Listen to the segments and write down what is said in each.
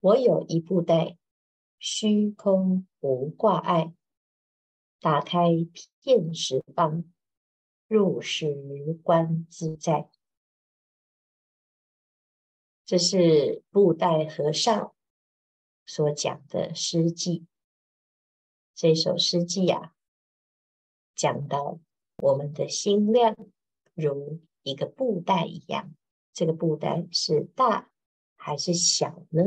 我有一布袋，虚空无挂碍，打开片十方，入时观自在。这是布袋和尚所讲的诗偈。这首诗偈啊，讲到我们的心量如一个布袋一样，这个布袋是大还是小呢？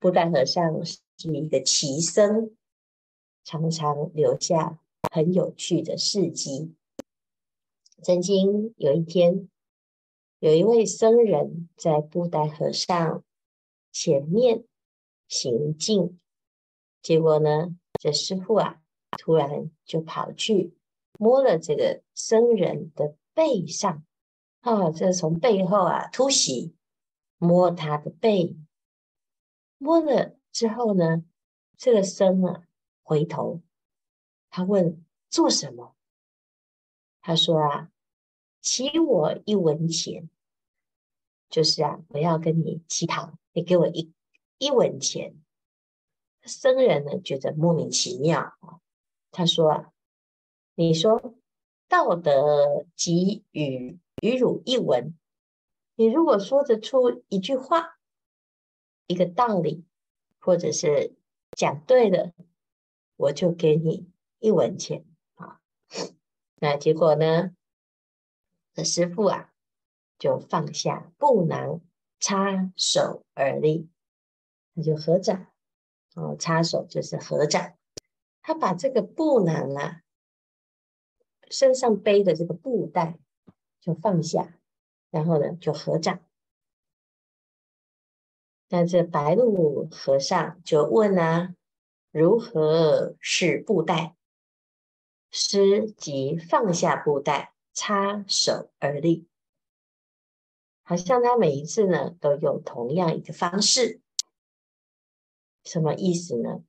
布袋和尚是一个奇僧，常常留下很有趣的事迹。曾经有一天，有一位僧人在布袋和尚前面行进，结果呢，这师傅啊，突然就跑去摸了这个僧人的背上，啊，这从背后啊突袭，摸他的背，摸了之后呢，这个僧啊回头，他问做什么？他说啊。乞我一文钱，就是啊，我要跟你乞讨，你给我一一文钱。僧人呢觉得莫名其妙啊，他说啊，你说道德给予于汝一文，你如果说得出一句话，一个道理，或者是讲对了，我就给你一文钱啊。那结果呢？这师傅啊，就放下布囊，插手而立，他就合掌。哦，插手就是合掌。他把这个布囊啊，身上背的这个布袋就放下，然后呢，就合掌。那这白鹿和尚就问啊：如何是布袋？师即放下布袋。插手而立，好像他每一次呢都有同样一个方式，什么意思呢？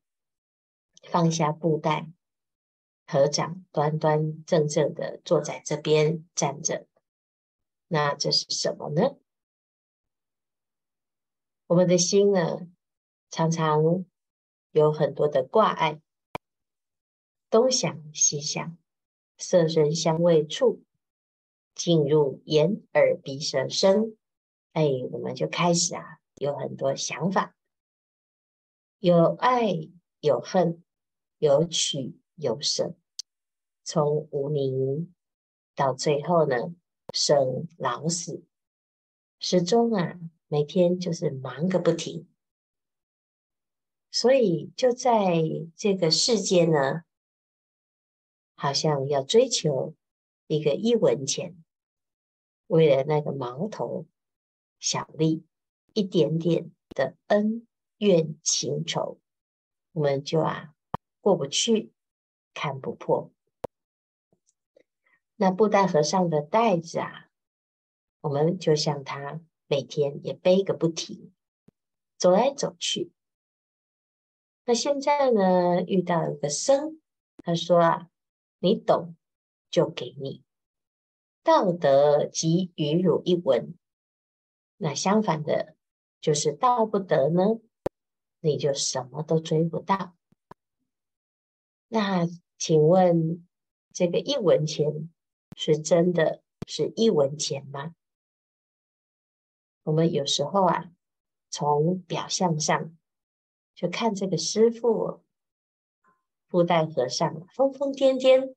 放下布袋，合掌，端端正正的坐在这边站着。那这是什么呢？我们的心呢，常常有很多的挂碍，东想西想，色声香味触。进入眼耳鼻舌身，哎，我们就开始啊，有很多想法，有爱有恨，有取有舍，从无明到最后呢，生老死，始终啊，每天就是忙个不停。所以就在这个世间呢，好像要追求一个一文钱。为了那个毛头小利，一点点的恩怨情仇，我们就啊过不去，看不破。那布袋和尚的袋子啊，我们就像他每天也背个不停，走来走去。那现在呢，遇到一个僧，他说啊，你懂就给你。道德给予汝一文，那相反的，就是道不得呢，你就什么都追不到。那请问，这个一文钱是真的是一文钱吗？我们有时候啊，从表象上就看这个师父布袋和尚疯疯癫癫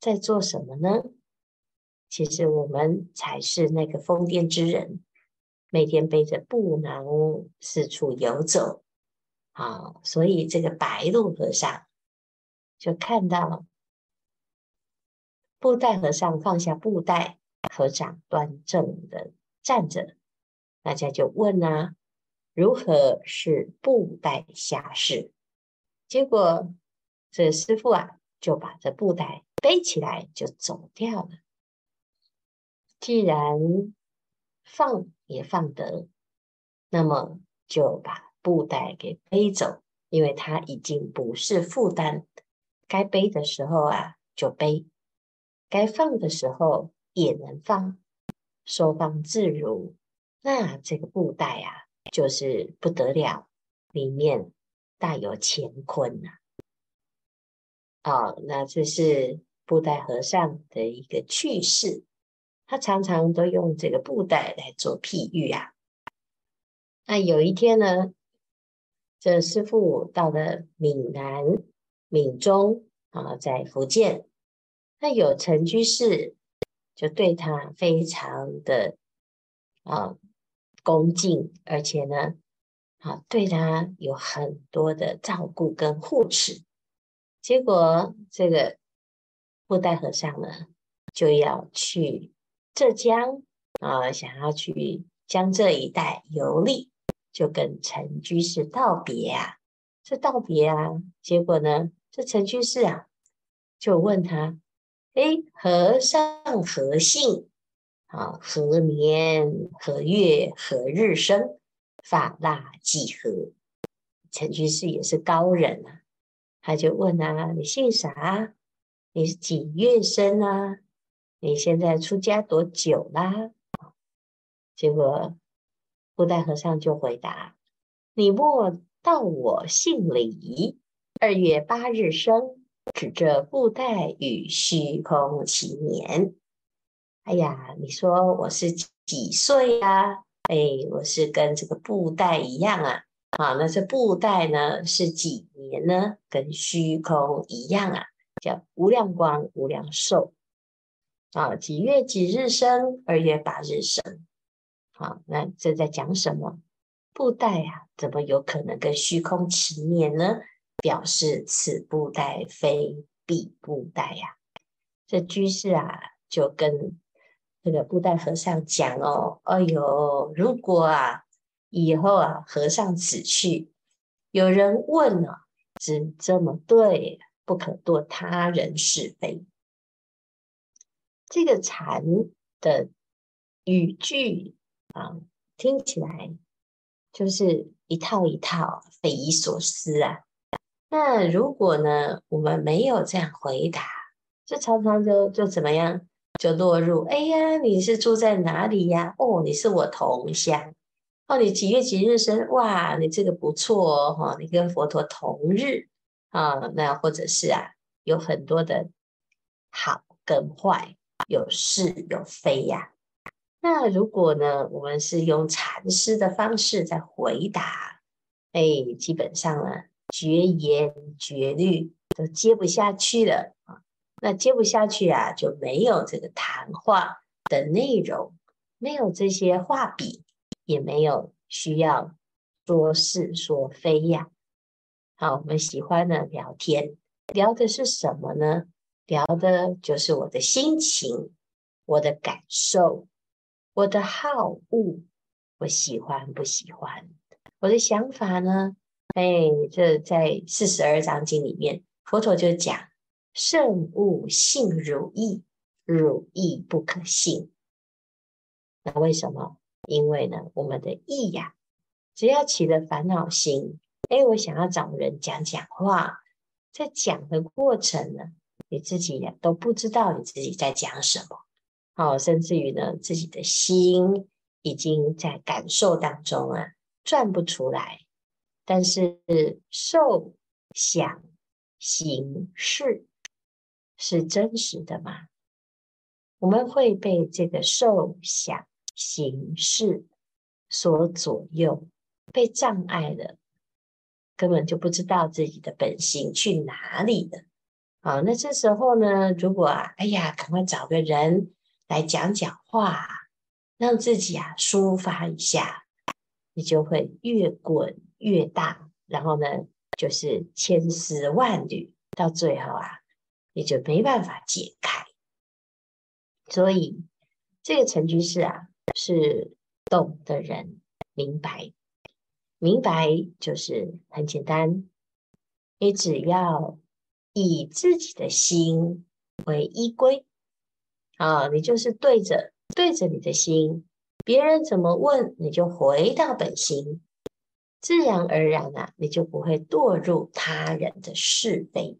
在做什么呢？其实我们才是那个疯癫之人，每天背着布囊四处游走，啊，所以这个白鹿和尚就看到布袋和尚放下布袋，合掌端正的站着，大家就问啊，如何是布袋下士？结果这师傅啊就把这布袋背起来就走掉了。既然放也放得，那么就把布袋给背走，因为它已经不是负担。该背的时候啊就背，该放的时候也能放，收放自如。那这个布袋啊就是不得了，里面大有乾坤呐、啊。哦，那这是布袋和尚的一个趣事，他常常都用这个布袋来做譬喻啊。那有一天呢，这师父到了闽南闽中啊，在福建，那有陈居士就对他非常的啊恭敬，而且呢，啊对他有很多的照顾跟护持。结果这个布袋和尚呢，就要去浙江啊，想要去江浙一带游历。就跟陈居士道别啊，这道别啊，结果呢，这陈居士啊，就问他：“哎，和尚何姓？啊，何年何月何日生？法腊几何？”陈居士也是高人啊，他就问啊：“你姓啥？你是几月生啊？你现在出家多久啦？”结果。布袋和尚就回答：“你莫道我姓李，二月八日生，指着布袋与虚空齐年。哎呀，你说我是几岁呀？哎，我是跟这个布袋一样啊。啊，那这布袋呢是几年呢？跟虚空一样啊，叫无量光、无量寿。啊，几月几日生？二月八日生。”好，那这在讲什么？布袋啊，怎么有可能跟虚空齐年呢？表示此布袋非彼布袋呀。这居士啊，就跟这个布袋和尚讲哦，哎呦，如果啊，以后啊，和尚此去，有人问了，啊，只这么对，不可堕他人是非。这个禅的语句。啊，听起来就是一套一套，匪夷所思啊。那如果呢，我们没有这样回答，就常常就就怎么样，就落入哎呀，你是住在哪里呀？哦，你是我同乡。哦，你几月几日生？哇，你这个不错哦，你跟佛陀同日啊。那或者是啊，有很多的好跟坏，有是有非呀。那如果呢，我们是用禅师的方式在回答，哎，基本上呢，绝言绝律都接不下去了。那接不下去啊，就没有这个谈话的内容，没有这些画笔，也没有需要说是说非呀。好，我们喜欢呢聊天，聊的是什么呢？聊的就是我的心情，我的感受。我的好恶，我喜欢不喜欢？我的想法呢？哎，这在四十二章经里面，佛陀就讲：圣物信汝意，汝意不可信。那为什么？因为呢，我们的意呀，只要起了烦恼心，哎，我想要找人讲讲话，在讲的过程呢，你自己呀都不知道你自己在讲什么。好，甚至于呢，自己的心已经在感受当中啊，转不出来。但是受想行识是真实的吗？我们会被这个受想行识所左右，被障碍了，根本就不知道自己的本性去哪里了。啊，那这时候呢，如果啊，哎呀，赶快找个人。来讲讲话，让自己啊抒发一下，你就会越滚越大，然后呢，就是千丝万缕，到最后啊，你就没办法解开。所以这个陈居士啊，是懂的人，明白，明白就是很简单，你只要以自己的心为依归。啊，你就是对着对着你的心，别人怎么问，你就回到本心，自然而然啊，你就不会堕入他人的是非。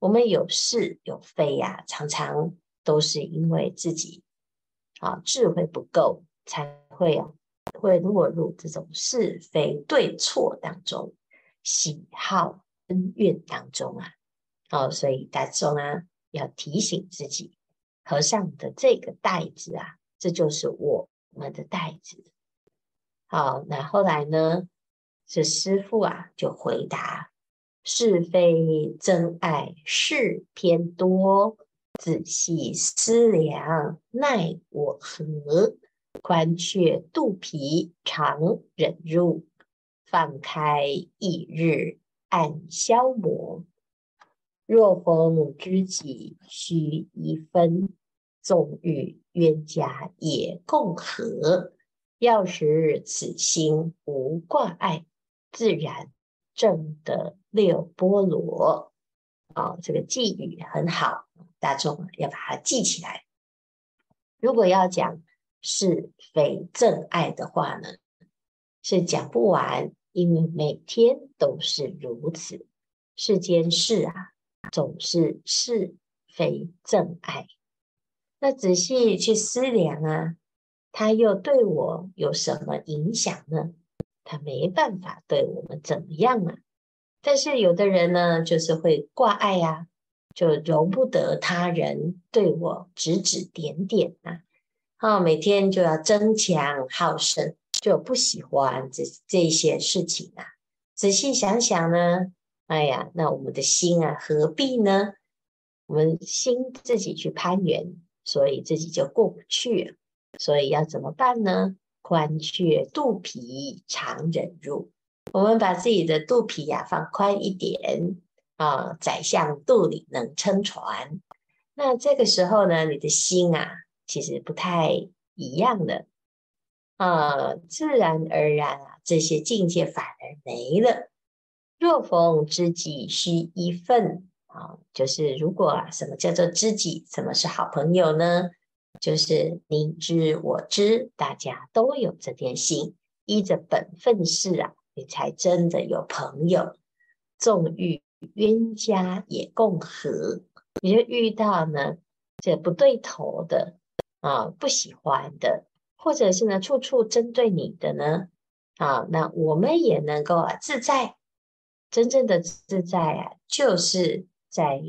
我们有是有非呀、常常都是因为自己啊智慧不够，才会啊会落入这种是非对错当中，喜好恩怨当中啊。哦，所以大众啊，要提醒自己，和尚的这个袋子啊，这就是我们的袋子。好，那后来呢，这师父啊就回答：是非真爱事偏多，仔细思量奈我何？宽却肚皮常忍辱，放开一日暗消磨。若逢知己须一分，纵遇冤家也共和。要使此心无挂碍，自然正的六波罗。啊、哦，这个寄语很好，大众要把它记起来。如果要讲是非正爱的话呢，是讲不完，因为每天都是如此。世间事啊，总是是非正爱。那仔细去思量啊。他又对我有什么影响呢？他没办法对我们怎么样啊。但是有的人呢，就是会挂碍呀，就容不得他人对我指指点点啊。哦，每天就要争强好胜，就不喜欢这这些事情啊。仔细想想呢，哎呀，那我们的心啊，何必呢？我们心自己去攀缘，所以自己就过不去。所以要怎么办呢？宽却肚皮，常忍辱。我们把自己的肚皮呀、放宽一点啊，宰相肚里能撑船。那这个时候呢，你的心啊，其实不太一样的啊，自然而然啊，这些境界反而没了。若逢知己须一分啊，就是如果啊，什么叫做知己？什么是好朋友呢？就是你知我知，大家都有这点心，依着本分事啊，你才真的有朋友。纵遇冤家也共和，你就遇到呢这不对头的啊，不喜欢的，或者是呢处处针对你的呢啊，那我们也能够啊自在。真正的自在啊，就是在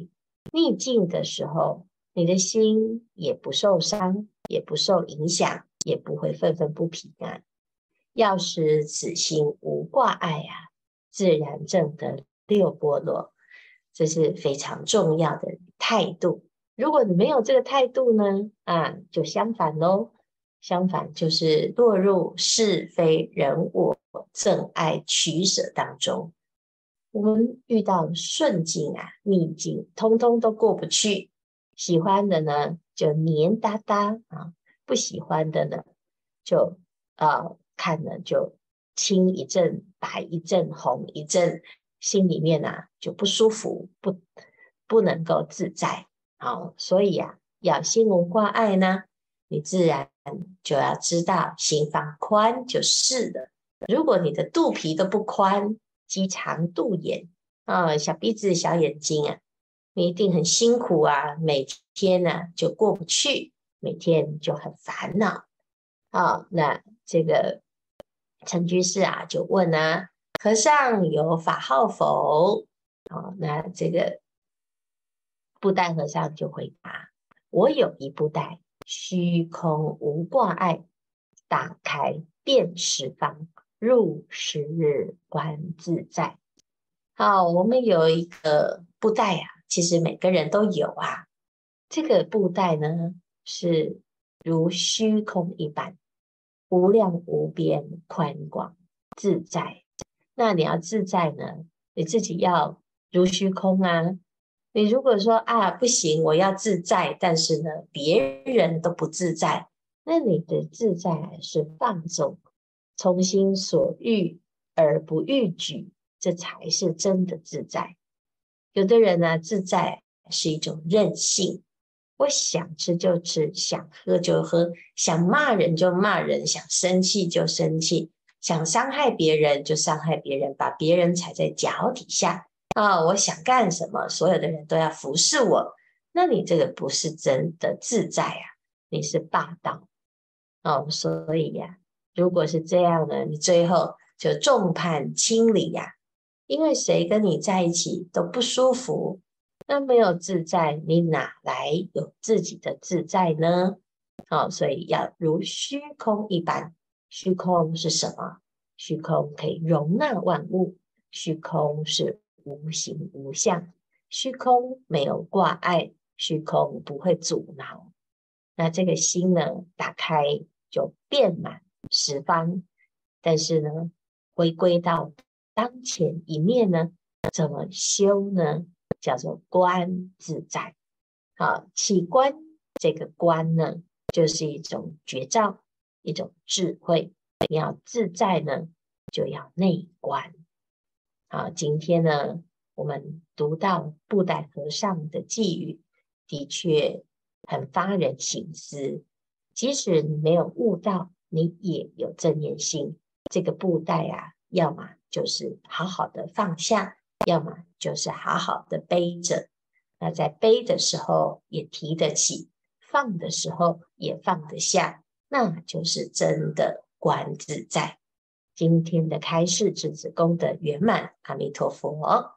逆境的时候。你的心也不受伤，也不受影响，也不会愤愤不平啊。要使此心无挂碍啊，自然证得六波罗，这是非常重要的态度。如果你没有这个态度呢，啊，就相反喽。相反就是落入是非人我憎爱取舍当中。我们遇到顺境啊、逆境，通通都过不去。喜欢的呢，就黏哒哒啊；不喜欢的呢，就啊看了就青一阵、白一阵、红一阵，心里面啊就不舒服，不不能够自在。好，所以呀，要心无挂碍呢，你自然就要知道心放宽就是了。如果你的肚皮都不宽，鸡肠肚眼啊，小鼻子、小眼睛啊。你一定很辛苦啊，每天呢就过不去，每天就很烦恼。好，那这个陈居士啊就问啊，和尚有法号否？好，那这个布袋和尚就回答：我有一布袋，虚空无挂碍，打开遍十方，入十日观自在。好，我们有一个布袋呀、啊。其实每个人都有啊，这个布袋呢是如虚空一般，无量无边，宽广自在。那你要自在呢，你自己要如虚空啊。你如果说啊不行，我要自在，但是呢别人都不自在，那你的自在是放纵，从心所欲而不逾矩，这才是真的自在。有的人呢，自在是一种任性，我想吃就吃，想喝就喝，想骂人就骂人，想生气就生气，想伤害别人就伤害别人，把别人踩在脚底下啊、我想干什么，所有的人都要服侍我，那你这个不是真的自在啊，你是霸道哦。所以呀、如果是这样呢，你最后就众叛亲离呀，因为谁跟你在一起都不舒服，那没有自在，你哪来有自己的自在呢？好，所以要如虚空一般。虚空是什么？虚空可以容纳万物，虚空是无形无相，虚空没有挂碍，虚空不会阻挠。那这个心呢，打开就遍满十方。但是呢，回归到当前一面呢，怎么修呢？叫做观自在。好，起观这个观呢，就是一种觉照，一种智慧。你要自在呢，就要内观。好，今天呢，我们读到布袋和尚的偈语，的确。很发人省思，即使你没有悟到，你也有正念心。这个布袋啊，要么就是好好的放下，要么就是好好的背着。那在背的时候也提得起，放的时候也放得下，那就是真的观自在。今天的开示，是子功德圆满，阿弥陀佛。